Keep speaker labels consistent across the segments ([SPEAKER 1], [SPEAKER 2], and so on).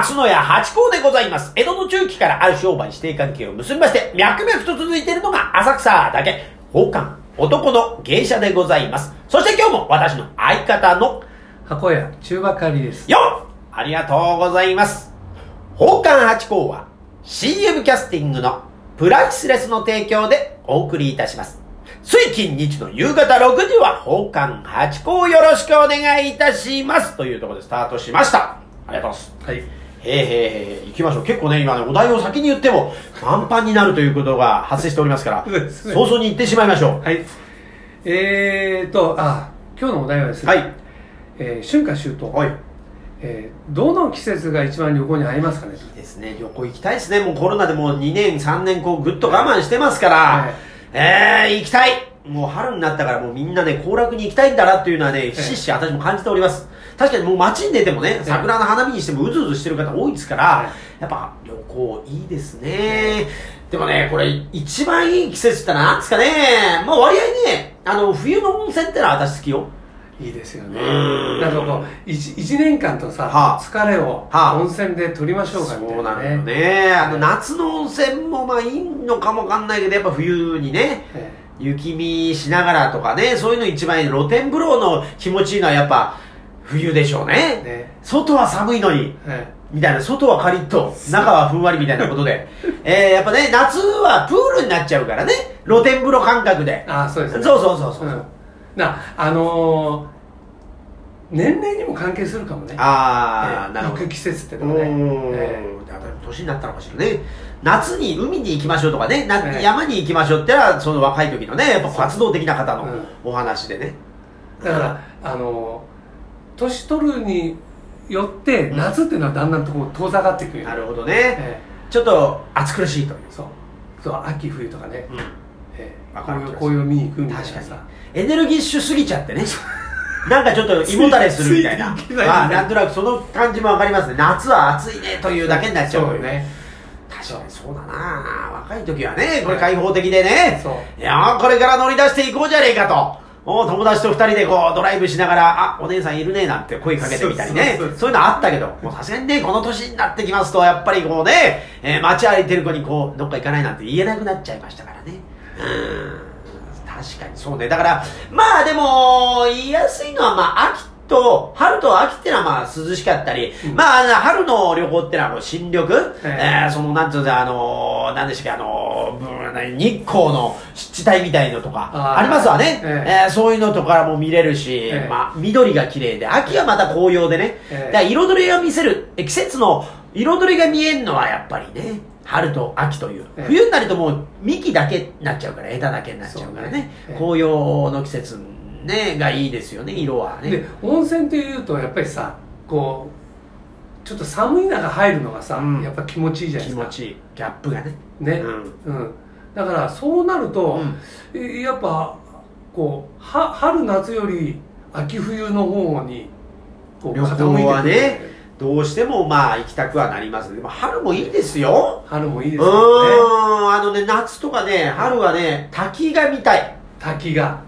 [SPEAKER 1] 松野屋八甲でございます。江戸の中期からある商売指定関係を結びまして、脈々と続いているのが浅草だけ、宝冠、男の芸者でございます。そして今日も私の相方の、
[SPEAKER 2] 箱屋中ばかりです。
[SPEAKER 1] よっありがとうございます。宝冠八甲は CM キャスティングのプライスレスの提供でお送りいたします。水金日の夕方6時は宝冠八甲よろしくお願いいたします。というところでスタートしました。ありがとうございます。
[SPEAKER 2] はい。
[SPEAKER 1] へーへーへー行きましょう。結構ね、今ね、お題を先に言っても、満帆になるということが発生しておりますから、
[SPEAKER 2] ね
[SPEAKER 1] 早々に行ってしまいましょう。
[SPEAKER 2] はい。えーと、あ、今日のお題はですね、
[SPEAKER 1] はい。
[SPEAKER 2] えー春夏秋冬、
[SPEAKER 1] はい。
[SPEAKER 2] えーどの季節が一番旅行に合いますかね
[SPEAKER 1] いいですね。旅行行きたいですね。もうコロナでもう2年、3年こうぐっと我慢してますから、
[SPEAKER 2] はい
[SPEAKER 1] えー、行きたいもう春になったからもうみんなね、行楽に行きたいんだなっていうのはね、ひしひし私も感じております。確かにもう街に出てもね、桜の花見にしてもうずうずしてる方多いですから、
[SPEAKER 2] はい
[SPEAKER 1] やっぱ旅行いいですね。でもね、これ一番いい季節ってなんですかね。まあ割合ね、あの、冬の温泉ってのは私好きよ。
[SPEAKER 2] いいですよね。
[SPEAKER 1] うん
[SPEAKER 2] なんかこう、一一年間とさ、
[SPEAKER 1] はあ
[SPEAKER 2] 疲れを
[SPEAKER 1] はあ
[SPEAKER 2] 温泉で取りましょうかみたいな
[SPEAKER 1] そうなのよ
[SPEAKER 2] ね。
[SPEAKER 1] ね。あの、夏の温泉もまあいいのかもわかんないけど、やっぱ冬にね、
[SPEAKER 2] え
[SPEAKER 1] 雪見しながらとかね、そういうの一番いい。露天風呂の気持ちいいのはやっぱ冬でしょう
[SPEAKER 2] え
[SPEAKER 1] ね。
[SPEAKER 2] ね
[SPEAKER 1] 外は寒いのに、
[SPEAKER 2] え
[SPEAKER 1] みたいな、外はカリッと、中はふんわりみたいなことで。えー、やっぱね、夏はプールになっちゃうからね、露天風呂感覚で
[SPEAKER 2] え。あそうですね。
[SPEAKER 1] そうそうそうそう。
[SPEAKER 2] んな、あのー年齢にも関係するかもね。
[SPEAKER 1] あー、
[SPEAKER 2] ええ
[SPEAKER 1] なるほど。
[SPEAKER 2] 季節って
[SPEAKER 1] う
[SPEAKER 2] のはね。え
[SPEAKER 1] だから年になったのかしらね。夏に海に行きましょうとかね、山に行きましょうってのは、その若い時のね、やっぱ活動的な方の
[SPEAKER 2] うん
[SPEAKER 1] お話でね。
[SPEAKER 2] えだから、あのー年取るによって、夏っていうのはだんだんとこう遠ざかっていくよ。
[SPEAKER 1] なるほどね。
[SPEAKER 2] え
[SPEAKER 1] ちょっと暑苦しいという。
[SPEAKER 2] えそう。そう、秋冬とかね。
[SPEAKER 1] うん
[SPEAKER 2] ええ
[SPEAKER 1] わかる
[SPEAKER 2] 紅葉紅葉見に行くみたいな
[SPEAKER 1] 確かに
[SPEAKER 2] さ。
[SPEAKER 1] エネルギッシュすぎちゃってね。なんかちょっと胃もたれするみたいな。まあ、なんとなくその感じもわかりますね。夏は暑いねというだけになっちゃうという。
[SPEAKER 2] そうね。
[SPEAKER 1] 確かにそうだな若い時はね、これ開放的でね。
[SPEAKER 2] そう。
[SPEAKER 1] いやーこれから乗り出していこうじゃねえかと。お友達と二人でこうドライブしながら、あ、お姉さんいるねなんて声かけてみたりね。
[SPEAKER 2] そう
[SPEAKER 1] いうのあったけど、もうさすがにね、この年になってきますと、やっぱりこうね、えー街歩いてる子にこう、どっか行かないなんて言えなくなっちゃいましたからね。うん。確かにそうね。だから、まあでも、言いやすいのは、まあ秋と、春と秋ってのはまあ涼しかったり、
[SPEAKER 2] うん
[SPEAKER 1] まああの春の旅行ってのはもう新緑、
[SPEAKER 2] え
[SPEAKER 1] えーそのなんていうのあの、なんでしたっけ、あの、うん何日光の湿地帯みたいのとか、
[SPEAKER 2] あ
[SPEAKER 1] りますわね。
[SPEAKER 2] え
[SPEAKER 1] え。ーそういうのとかも見れるし、
[SPEAKER 2] ええ。
[SPEAKER 1] まあ緑が綺麗で、秋はまた紅葉でね、
[SPEAKER 2] ええ。
[SPEAKER 1] だから彩りが見せる、え季節の彩りが見えるのはやっぱりね、春と秋という。
[SPEAKER 2] ええ。
[SPEAKER 1] 冬になるともう幹だけになっちゃうから、枝だけになっちゃうからね。紅葉の季節ね、がいいですよね、色はね。
[SPEAKER 2] で温泉っていうとやっぱりさこうちょっと寒い中入るのがさ、
[SPEAKER 1] うん。
[SPEAKER 2] やっぱ気持ちいいじゃないですか。
[SPEAKER 1] 気持ちいい。ギャップがね。
[SPEAKER 2] ね。
[SPEAKER 1] うん。
[SPEAKER 2] うん、だからそうなると、
[SPEAKER 1] うん。
[SPEAKER 2] えやっぱこうは春夏より秋冬の方にこう
[SPEAKER 1] 旅行はねどうしてもまあ行きたくはなります。でも春もいいですよ。
[SPEAKER 2] 春もいいですよね。
[SPEAKER 1] ん、あのね、夏とかね、春はね、滝が見たい。
[SPEAKER 2] 滝が。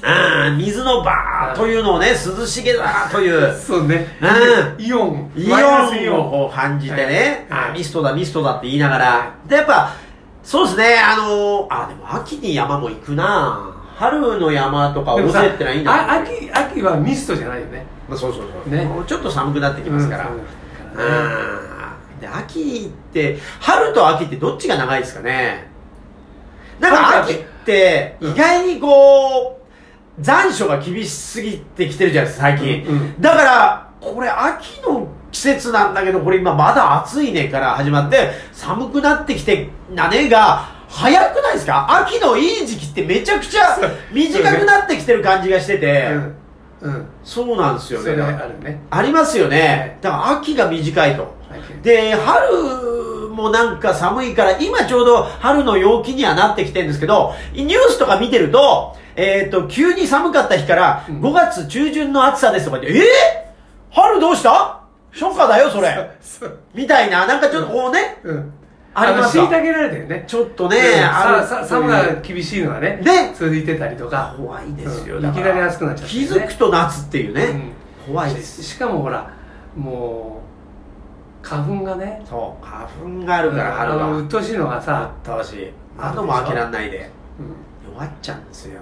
[SPEAKER 1] うん、水のバーというのをね、涼しげだなという。
[SPEAKER 2] そうね、
[SPEAKER 1] う
[SPEAKER 2] イオン。
[SPEAKER 1] イオンを感じてね、
[SPEAKER 2] はい。
[SPEAKER 1] あミストだミストだって言いながら、でやっぱそうですねあのあでも秋に山も行くな。春の山とか尾
[SPEAKER 2] でもさ
[SPEAKER 1] 瀬ってのはいいな
[SPEAKER 2] あ秋秋はミストじゃないよね。
[SPEAKER 1] まあそうそうそう、
[SPEAKER 2] ね。
[SPEAKER 1] もうちょっと寒くなってきますから、
[SPEAKER 2] うん
[SPEAKER 1] うんで秋って春と秋ってどっちが長いですかね？なんか秋って意外にこう残暑が厳しすぎてきてるじゃないですか最近、
[SPEAKER 2] うんうん。
[SPEAKER 1] だからこれ秋の季節なんだけどこれ今まだ暑いねから始まって寒くなってきてなねが早くないですか？秋のいい時期ってめちゃくちゃ短くなってきてる感じがしてて、
[SPEAKER 2] うん。うん。
[SPEAKER 1] そうなんですよね。
[SPEAKER 2] それあるね。
[SPEAKER 1] ありますよね。だから秋が短いと。
[SPEAKER 2] 秋
[SPEAKER 1] で、春もなんか寒いから、今ちょうど春の陽気にはなってきてるんですけど、ニュースとか見てると、えっ、と、急に寒かった日から、
[SPEAKER 2] うん。
[SPEAKER 1] 5月中旬の暑さですとか言って、えー、春どうした？初夏だよ、それ。みたいな、なんかちょっとこうね、
[SPEAKER 2] うん。
[SPEAKER 1] あります
[SPEAKER 2] 虐げられてるね。
[SPEAKER 1] ちょっとね、
[SPEAKER 2] うん。
[SPEAKER 1] ある。
[SPEAKER 2] ささ寒が厳しいのがね
[SPEAKER 1] ね。
[SPEAKER 2] 続いてたりとか。
[SPEAKER 1] 怖いですよ、
[SPEAKER 2] いきなり暑くなっちゃってね。
[SPEAKER 1] 気づくと夏っていうね、
[SPEAKER 2] うん。
[SPEAKER 1] 怖いです。
[SPEAKER 2] ししかもほらもう花粉がね。
[SPEAKER 1] そう。花粉があるから春は。
[SPEAKER 2] あの鬱陶しいのがさ、
[SPEAKER 1] 鬱陶しい。窓も開けらんないで。
[SPEAKER 2] うん。
[SPEAKER 1] 弱っちゃうんですよ。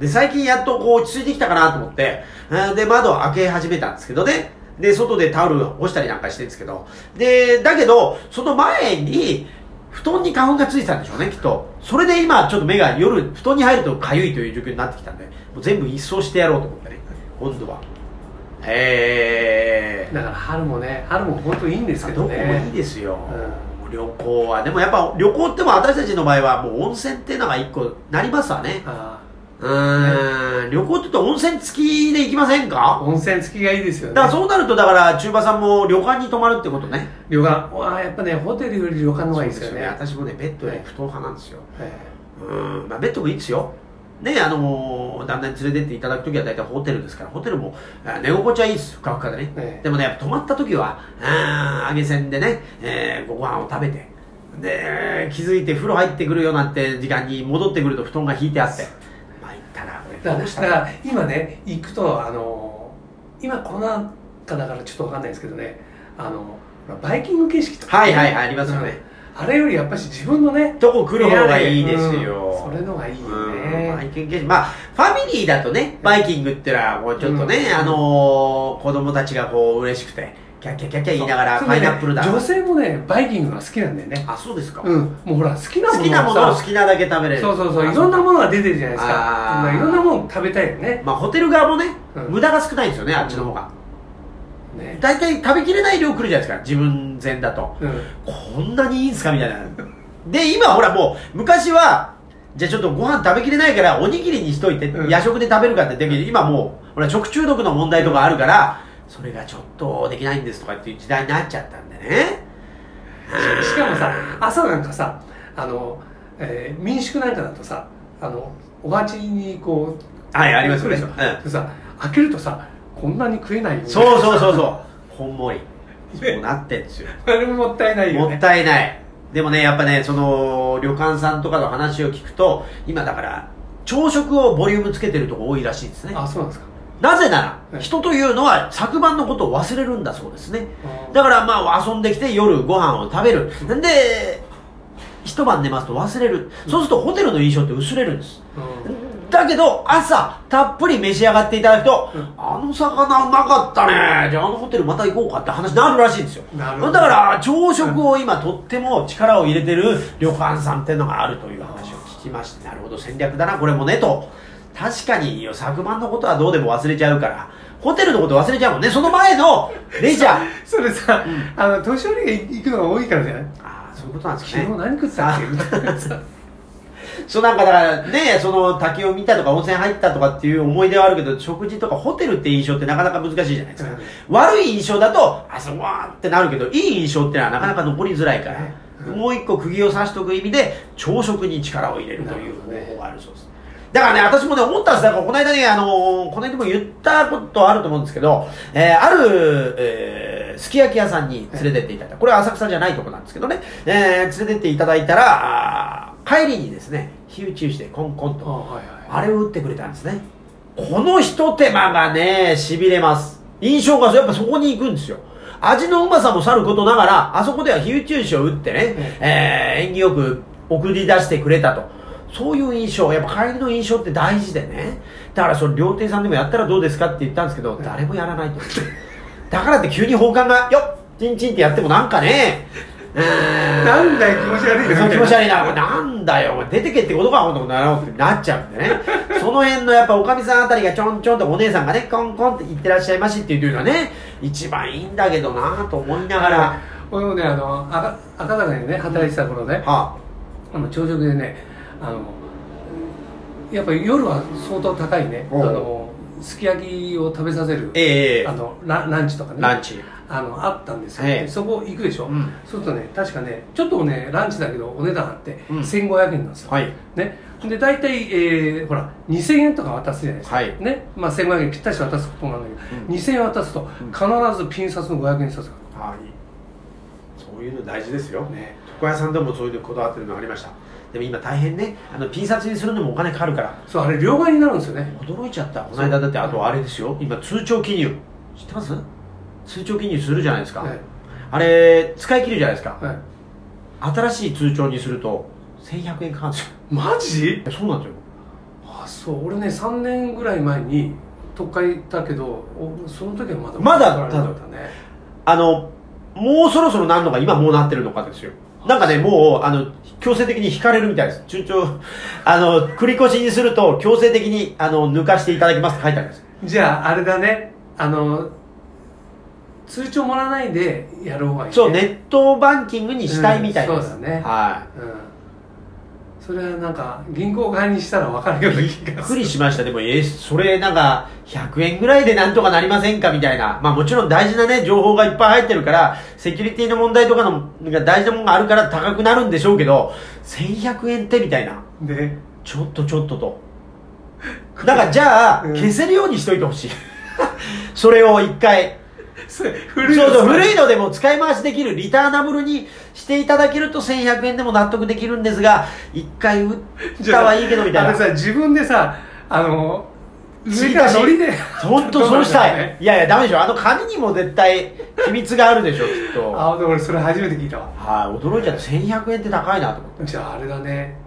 [SPEAKER 1] で最近やっとこう落ち着いてきたかなと思って。えーで窓を開け始めたんですけどねで外でタオル干したりなんかしてるんですけど。でだけどその前に布団に花粉がついてたんでしょうねきっと。それで今ちょっと目が夜布団に入ると痒いという状況になってきたんでもう全部一掃してやろうと思ってね今度は。へえ
[SPEAKER 2] だから春もね春も本当いいんですけど
[SPEAKER 1] どこもいい
[SPEAKER 2] ね
[SPEAKER 1] ですよ、旅行は。でもやっぱ旅行っても私たちの場合はもう温泉っていうのが一個なりますわね。
[SPEAKER 2] あ
[SPEAKER 1] うーん。旅行って言うと温泉付きで行きません
[SPEAKER 2] あ
[SPEAKER 1] か？
[SPEAKER 2] 温泉付きがいいですよね。
[SPEAKER 1] だからそうなるとだから中馬さんも旅館に泊まるってことね。
[SPEAKER 2] 旅館。わあやっぱねホテルより旅館の方がいいですよね。
[SPEAKER 1] 私もねベッドより布団派なんですよ。
[SPEAKER 2] え
[SPEAKER 1] うん。まあベッドもいいですよ。ねあのー旦那に連れてっていただく時は大体ホテルですからホテルもあ寝心地はいいです。ふかふかでね、
[SPEAKER 2] ええ。
[SPEAKER 1] でもねやっぱ泊まった時はあー揚げ線でね、えーご飯を食べて。で気づいて風呂入ってくるよなんて時間に戻ってくると布団が敷いてあって
[SPEAKER 2] だから今ね行くとあの今コロナ禍だからちょっとわかんないですけどねあのバイキング形式とか、
[SPEAKER 1] はいはいはいありますよね、
[SPEAKER 2] うんあれよりやっぱし自分のね
[SPEAKER 1] どこ来る方がいいですよ、
[SPEAKER 2] うんそれのがいいよ
[SPEAKER 1] うんバイ
[SPEAKER 2] ね
[SPEAKER 1] キング形式。まあファミリーだとねバイキングってのはもうちょっとね、
[SPEAKER 2] うん。
[SPEAKER 1] あのー子供たちがこう嬉しくてキャッキャキャッキャ言いながらパイナップルだ、
[SPEAKER 2] 女性もねバイキングが好きなんだよね。
[SPEAKER 1] あそうですか、
[SPEAKER 2] うん。もうほら好きなもの
[SPEAKER 1] 好きなものを
[SPEAKER 2] さ
[SPEAKER 1] 好きなだけ食べれる。
[SPEAKER 2] そうそうそう。いろんなものが出てるじゃないですか。
[SPEAKER 1] あー。
[SPEAKER 2] いろんなもの食べたいよね。
[SPEAKER 1] まあホテル側もね、
[SPEAKER 2] うん。
[SPEAKER 1] 無駄が少ないんですよねあっちの方が、
[SPEAKER 2] ね。
[SPEAKER 1] 大体食べきれない量来るじゃないですか自分前だと。
[SPEAKER 2] うん。
[SPEAKER 1] こんなにいいんすかみたいな。で今ほらもう昔はじゃあちょっとご飯食べきれないからおにぎりにしといて、
[SPEAKER 2] うん。
[SPEAKER 1] 夜食で食べるかってで今もうほら食中毒の問題とかあるから、それがちょっとできないんですとかっていう時代になっちゃったんでね。
[SPEAKER 2] ししかもさ朝なんかさあの、えー民宿なんかだとさあのお鉢にこう
[SPEAKER 1] はいありますよね
[SPEAKER 2] 来るでしょでさ開けるとさこんなに食えないよね。
[SPEAKER 1] そうそうそうそう。こんもり。そうなってんですよ。
[SPEAKER 2] あれももったいないよね。
[SPEAKER 1] もったいない。でもねやっぱねその旅館さんとかの話を聞くと今だから朝食をボリュームつけてるとこ多いらしいですね。
[SPEAKER 2] あそうなんですか
[SPEAKER 1] なぜなら、
[SPEAKER 2] はい。
[SPEAKER 1] 人というのは昨晩のことを忘れるんだそうですね。だからまあ遊んできて夜ご飯を食べる。ん。で一晩寝ますと忘れる。そうするとホテルの印象って薄れるんです。
[SPEAKER 2] うん。
[SPEAKER 1] だけど朝たっぷり召し上がっていただくと、
[SPEAKER 2] うん。
[SPEAKER 1] あの魚うまかったね。じゃああのホテルまた行こうかって話になるらしいんですよ。
[SPEAKER 2] なるほど。
[SPEAKER 1] だから朝食を今とっても力を入れてる旅館さんっていうのがあるという話を聞きましてなるほど戦略だなこれもねと確かに昨晩のことはどうでも忘れちゃうから。ホテルのこと忘れちゃうもんね。その前のレジャー。
[SPEAKER 2] それさ、
[SPEAKER 1] うん。
[SPEAKER 2] あの年寄りが行くのが多いからじゃない？
[SPEAKER 1] ああそういうことなんです
[SPEAKER 2] 昨日何食ったっけ？みたいなさ
[SPEAKER 1] そうなんかだからね、その滝を見たとか温泉入ったとかっていう思い出はあるけど、食事とかホテルって印象ってなかなか難しいじゃないですか。悪い印象だと、あそこはってなるけど、いい印象ってのはなかなか残りづらいから、
[SPEAKER 2] うん。
[SPEAKER 1] もう一個釘を刺しとく意味で、朝食に力を入れるという方法があるそうです。だからね、私もね、思ったんですだからこの間ね、あのーこの間も言ったことあると思うんですけど、えーある、えーすき焼き屋さんに連れてっていただいた。これは浅草じゃないとこなんですけどね、えー連れてっていただいたら、帰りにですね、火打ちしてコンコンと、
[SPEAKER 2] あはいはい
[SPEAKER 1] あれを打ってくれたんですね。この一手間がね、痺れます。印象がやっぱそこに行くんですよ。味のうまさもさることながら、あそこでは火打ち石を打ってね、えー、縁起よく送り出してくれたと。そういう印象、やっぱ帰りの印象って大事でね。だからその料亭さんでもやったらどうですかって言ったんですけど、誰もやらないと。だからって急に奉還が、よっチンチンってやってもなんかね、
[SPEAKER 2] なんだよ気持ち悪いな
[SPEAKER 1] 気持ち悪いな、なんだよ、出てけってことか、こんとなろうってなっちゃうんでね。その辺のやっぱおかみさんあたりがちょんちょんとお姉さんがね、コンコンって言ってらっしゃいましっていうのはね、一番いいんだけどなと思いながら、は
[SPEAKER 2] 俺もねあの赤赤坂でね働いてた頃ね、
[SPEAKER 1] あ、
[SPEAKER 2] あの朝食でねあのやっぱり夜は相当高いね。あのすき焼きを食べさせる、
[SPEAKER 1] ええ
[SPEAKER 2] あのラランチとかね。
[SPEAKER 1] ランチ。
[SPEAKER 2] あのあったんですよ、
[SPEAKER 1] ええ。
[SPEAKER 2] でそこ行くでしょ、
[SPEAKER 1] うん。
[SPEAKER 2] そうするとね確かねちょっとねランチだけどお値段あって、
[SPEAKER 1] うん。
[SPEAKER 2] 1500円なんですよ、
[SPEAKER 1] はい。
[SPEAKER 2] ね、で大体、えー、ほら2000円とか渡すじゃないですか、
[SPEAKER 1] はい。
[SPEAKER 2] ね。まあ、1500円ぴったし渡すことなんだけど、
[SPEAKER 1] うん。
[SPEAKER 2] 2000円渡すと必ずピン札の500円札が
[SPEAKER 1] はい。そういうの大事ですよ。
[SPEAKER 2] ね。
[SPEAKER 1] 床屋さんでもそういうのこだわってるのありました。でも今大変ね、あの、ピン札にするのもお金かかるから、
[SPEAKER 2] そうあれ両替になるんですよね。
[SPEAKER 1] 驚いちゃった。この間だって、あとあれですよ、今通帳記入。知ってます？通帳記入するじゃないですか。
[SPEAKER 2] ね
[SPEAKER 1] あれ使い切るじゃないですか。
[SPEAKER 2] はい。
[SPEAKER 1] 新しい通帳にすると1100円かかるんですよ。
[SPEAKER 2] マジ？
[SPEAKER 1] そうなんですよ。
[SPEAKER 2] あそう。俺ね3年ぐらい前に特会行ったけどおその時はまだ
[SPEAKER 1] まだ
[SPEAKER 2] たね。
[SPEAKER 1] あのもうそろそろなんのか今もうなってるのかですよなんかねもうあの強制的に引かれるみたいです。通帳あの繰り越しにすると強制的にあの抜かしていただきますって書いてあるんです。
[SPEAKER 2] じゃああれだね。あの通帳もらわないでやる方がいい、ね、
[SPEAKER 1] そうネットバンキングにしたいみたいです、
[SPEAKER 2] うんそうだね。
[SPEAKER 1] は
[SPEAKER 2] うんそれはなんか銀行側にしたら分かるような気
[SPEAKER 1] いびっ
[SPEAKER 2] がする。
[SPEAKER 1] くりしました。でもえそれなんか100円ぐらいでなんとかなりませんか？みたいな。まあもちろん大事なね情報がいっぱい入ってるからセキュリティの問題とかのが大事なものがあるから高くなるんでしょうけど1100円ってみたいな。
[SPEAKER 2] ね。
[SPEAKER 1] ちょっとちょっとと。だからじゃあ、
[SPEAKER 2] うん。
[SPEAKER 1] 消せるようにしといてほしい。それを一回
[SPEAKER 2] そ古いの
[SPEAKER 1] そう古いのでも使い回しできるリターナブルにしていただけると1100円でも納得できるんですが一回売ったはいいけどみたいな。
[SPEAKER 2] あれさ自分でさあの上からノリで。
[SPEAKER 1] 本当 そうしたい、
[SPEAKER 2] ね。
[SPEAKER 1] いやいやダメでしょ。あの紙にも絶対秘密があるでしょきっと。
[SPEAKER 2] あ俺それ初めて聞いたわ。
[SPEAKER 1] はい驚いちゃって1100円って高いなと思って。
[SPEAKER 2] じゃああれだね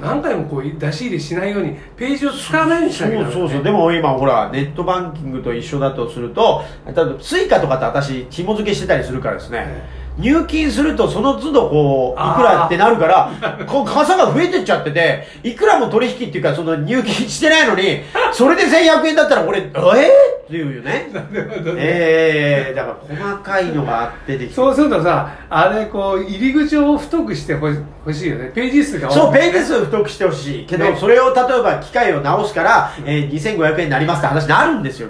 [SPEAKER 2] 何回もこう出し入れしないようにページを使わないようにし
[SPEAKER 1] そう
[SPEAKER 2] な
[SPEAKER 1] そうそう。でも今ほらネットバンキングと一緒だとすると例えばスイカとかって私紐付けしてたりするからですね、入金するとその都度こういくらってなるからこう傘が増えてっちゃってていくらも取引っていうかその入金してないのにそれで1100円だったらこれえー、っていうよね。ええー、だから細かいのがあってできて。
[SPEAKER 2] そうするとさあれこう入り口を太くしてほしいよね。ページ数が多い。
[SPEAKER 1] そう、ページ数太くしてほしい。けど、
[SPEAKER 2] ね。
[SPEAKER 1] それを例えば機械を直すから、えー、2500円になりますって話になるんですよ。